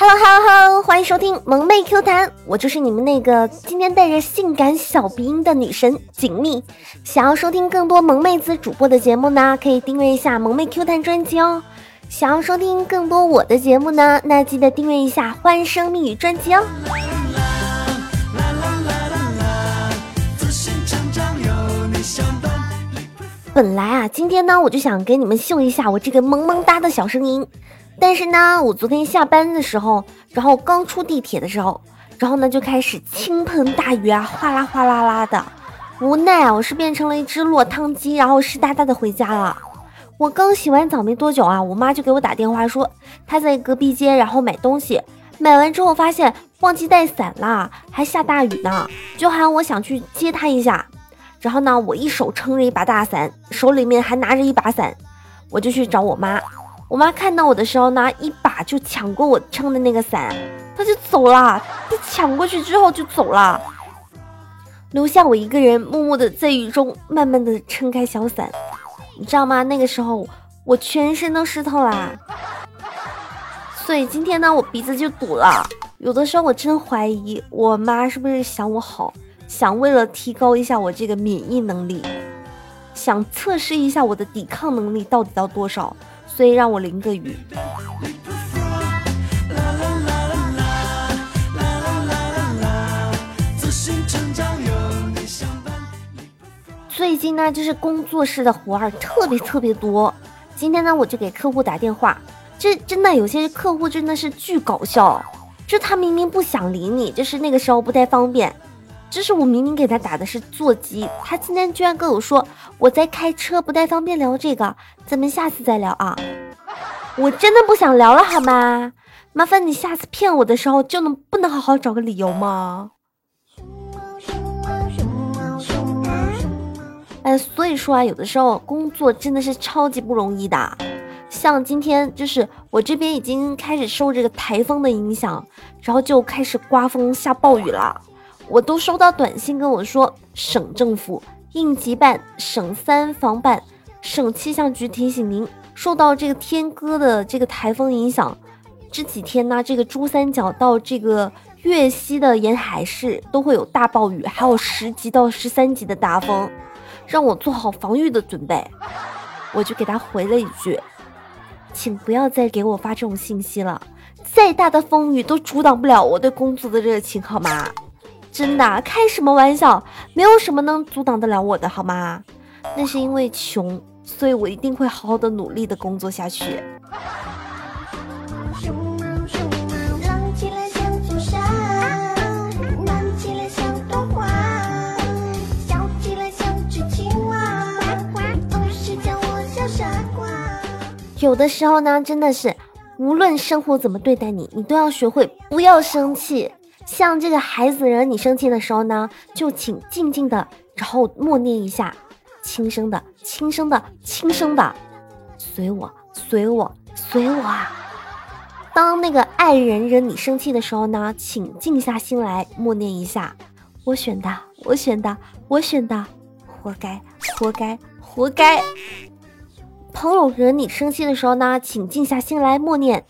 Hello Hello Hello，欢迎收听萌妹 Q 弹，我就是你们那个今天带着性感小鼻音的女神锦觅。想要收听更多萌妹子主播的节目呢，可以订阅一下萌妹 Q 弹专辑哦。想要收听更多我的节目呢，那记得订阅一下欢声蜜语专辑哦。本来啊，今天呢，我就想给你们秀一下我这个萌萌哒的小声音。但是呢，我昨天下班的时候，然后刚出地铁的时候，然后呢就开始倾盆大雨啊，哗啦哗啦啦的。无奈啊，我是变成了一只落汤鸡，然后湿哒哒的回家了。我刚洗完澡没多久啊，我妈就给我打电话说她在隔壁街，然后买东西，买完之后发现忘记带伞啦，还下大雨呢，就喊我想去接她一下。然后呢，我一手撑着一把大伞，手里面还拿着一把伞，我就去找我妈。我妈看到我的时候呢，一把就抢过我撑的那个伞，她就走了。她抢过去之后就走了，留下我一个人默默的在雨中慢慢的撑开小伞。你知道吗？那个时候我全身都湿透啦，所以今天呢，我鼻子就堵了。有的时候我真怀疑我妈是不是想我好，想为了提高一下我这个免疫能力，想测试一下我的抵抗能力到底到多少。所以让我淋个雨。最近呢，就是工作室的活儿特别特别多。今天呢，我就给客户打电话，这真的有些客户真的是巨搞笑。就他明明不想理你，就是那个时候不太方便。就是我明明给他打的是座机，他今天居然跟我说我在开车，不太方便聊这个，咱们下次再聊啊！我真的不想聊了，好吗？麻烦你下次骗我的时候就能不能好好找个理由吗？哎，所以说啊，有的时候工作真的是超级不容易的。像今天就是我这边已经开始受这个台风的影响，然后就开始刮风下暴雨了。我都收到短信跟我说，省政府、应急办、省三防办、省气象局提醒您，受到这个天鸽的这个台风影响，这几天呢，这个珠三角到这个粤西的沿海市都会有大暴雨，还有十级到十三级的大风，让我做好防御的准备。我就给他回了一句，请不要再给我发这种信息了，再大的风雨都阻挡不了我对工作的热情，好吗？真的开什么玩笑？没有什么能阻挡得了我的，好吗？那是因为穷，所以我一定会好好的努力的工作下去。有的时候呢，真的是，无论生活怎么对待你，你都要学会不要生气。像这个孩子惹你生气的时候呢，就请静静的，然后默念一下，轻声的，轻声的，轻声的，随我，随我，随我啊！当那个爱人惹你生气的时候呢，请静下心来，默念一下，我选的，我选的，我选的，活该，活该，活该。朋友惹你生气的时候呢，请静下心来，默念，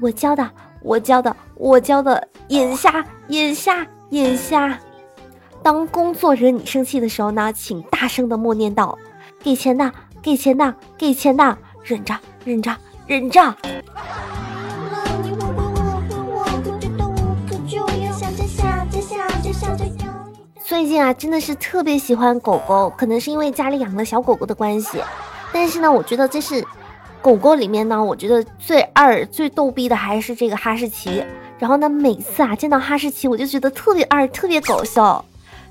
我教的。我教的，我教的，眼瞎，眼瞎，眼瞎。当工作惹你生气的时候呢，请大声的默念道：“给钱的，给钱的，给钱的，忍着，忍着，忍着。”最近啊，真的是特别喜欢狗狗，可能是因为家里养了小狗狗的关系。但是呢，我觉得这是。狗狗里面呢，我觉得最二、最逗逼的还是这个哈士奇。然后呢，每次啊见到哈士奇，我就觉得特别二、特别搞笑。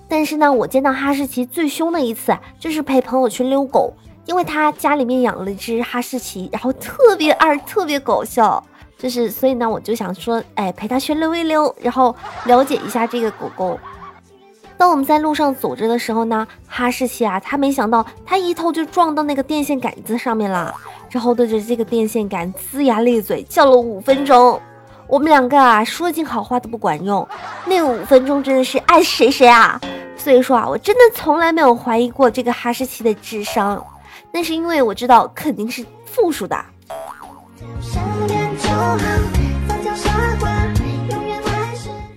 但是呢，我见到哈士奇最凶的一次，就是陪朋友去遛狗，因为他家里面养了一只哈士奇，然后特别二、特别搞笑。就是所以呢，我就想说，哎，陪他去溜一溜，然后了解一下这个狗狗。当我们在路上走着的时候呢，哈士奇啊，他没想到他一头就撞到那个电线杆子上面了。然后对着这个电线杆龇牙咧嘴叫了五分钟，我们两个啊说尽好话都不管用，那五分钟真的是爱谁谁啊！所以说啊，我真的从来没有怀疑过这个哈士奇的智商，那是因为我知道肯定是负数的。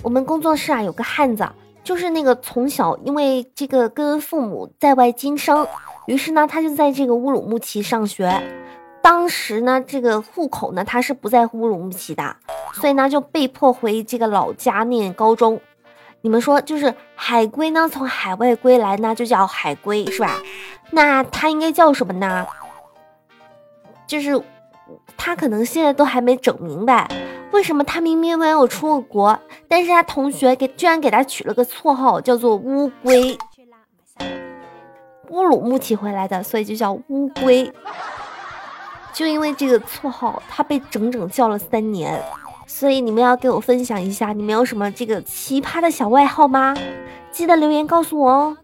我们工作室啊有个汉子，就是那个从小因为这个跟父母在外经商，于是呢他就在这个乌鲁木齐上学。当时呢这个户口呢他是不在乌鲁木齐的，所以呢就被迫回这个老家念高中。你们说，就是海龟呢从海外归来呢就叫海龟是吧？那它应该叫什么呢？就是他可能现在都还没整明白，为什么他明明没有出过国，但是他同学给居然给他取了个绰号叫做乌龟。乌鲁木齐回来的，所以就叫乌龟。就因为这个绰号，他被整整叫了三年。所以你们要给我分享一下，你们有什么这个奇葩的小外号吗？记得留言告诉我哦。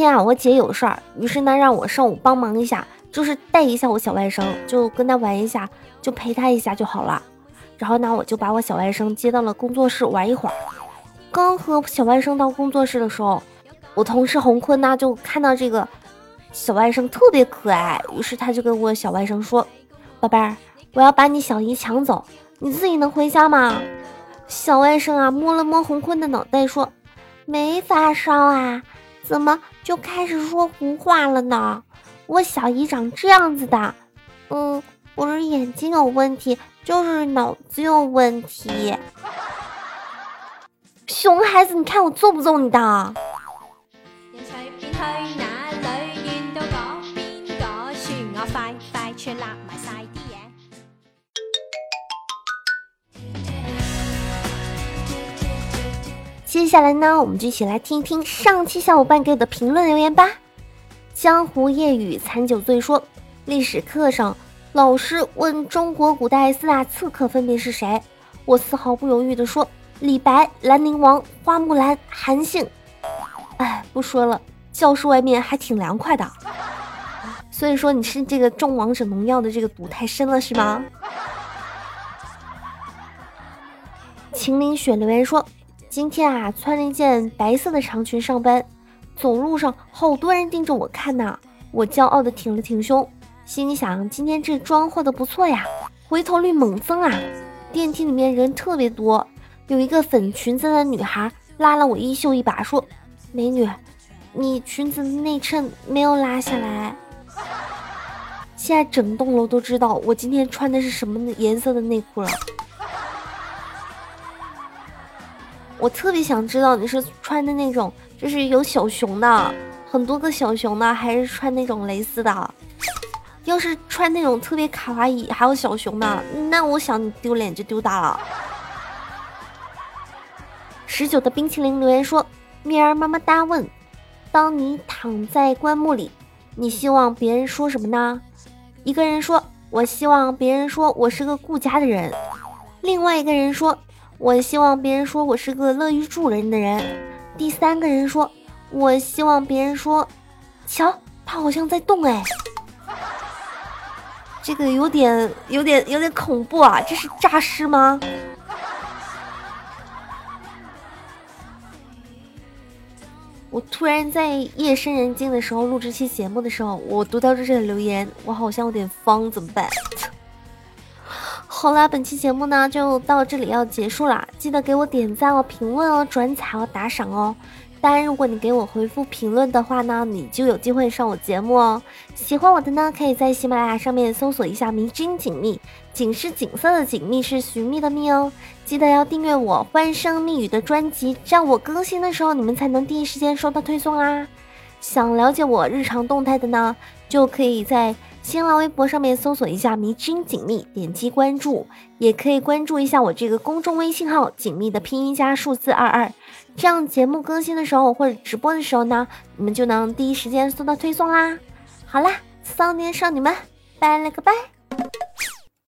天啊，我姐有事儿，于是呢让我上午帮忙一下，就是带一下我小外甥，就跟他玩一下，就陪他一下就好了。然后呢，我就把我小外甥接到了工作室玩一会儿。刚和小外甥到工作室的时候，我同事洪坤呢就看到这个小外甥特别可爱，于是他就跟我小外甥说：“宝贝儿，我要把你小姨抢走，你自己能回家吗？”小外甥啊，摸了摸洪坤的脑袋，说：“没发烧啊，怎么就开始说胡话了呢？我小姨长这样子的，嗯，不是眼睛有问题，就是脑子有问题。熊孩子，你看我揍不揍你的？”接下来呢，我们就一起来听一听上期小伙伴给我的评论留言吧。江湖夜雨残酒醉说，历史课上老师问中国古代四大刺客分别是谁，我丝毫不犹豫的说李白、兰陵王、花木兰、韩信。哎，不说了，教室外面还挺凉快的。所以说你是这个中王者农药的这个毒太深了是吗？秦岭雪留言说。今天啊，穿了一件白色的长裙上班，走路上好多人盯着我看呐。我骄傲的挺了挺胸，心里想：今天这妆化的不错呀，回头率猛增啊！电梯里面人特别多，有一个粉裙子的女孩拉了我衣袖一把，说：“美女，你裙子内衬没有拉下来。”现在整栋楼都知道我今天穿的是什么颜色的内裤了。我特别想知道你是穿的那种，就是有小熊的，很多个小熊的，还是穿那种蕾丝的？要是穿那种特别卡哇伊，还有小熊的，那我想你丢脸就丢大了。十九的冰淇淋留言说：“蜜儿么么哒问，当你躺在棺木里，你希望别人说什么呢？”一个人说：“我希望别人说我是个顾家的人。”另外一个人说。我希望别人说我是个乐于助人的人。第三个人说，我希望别人说，瞧，他好像在动哎，这个有点有点有点恐怖啊！这是诈尸吗？我突然在夜深人静的时候录这期节目的时候，我读到这些留言，我好像有点慌，怎么办？好啦，本期节目呢就到这里要结束啦，记得给我点赞哦、评论哦、转采哦、打赏哦。当然，如果你给我回复评论的话呢，你就有机会上我节目哦。喜欢我的呢，可以在喜马拉雅上面搜索一下“迷津锦觅”，锦是锦色的锦，觅是寻觅的觅哦。记得要订阅我欢声蜜语的专辑，这样我更新的时候你们才能第一时间收到推送啊。想了解我日常动态的呢，就可以在。新浪微博上面搜索一下“迷君锦觅”，点击关注，也可以关注一下我这个公众微信号“锦觅”的拼音加数字二二，这样节目更新的时候或者直播的时候呢，你们就能第一时间收到推送啦。好啦，骚年少女们，拜了个拜。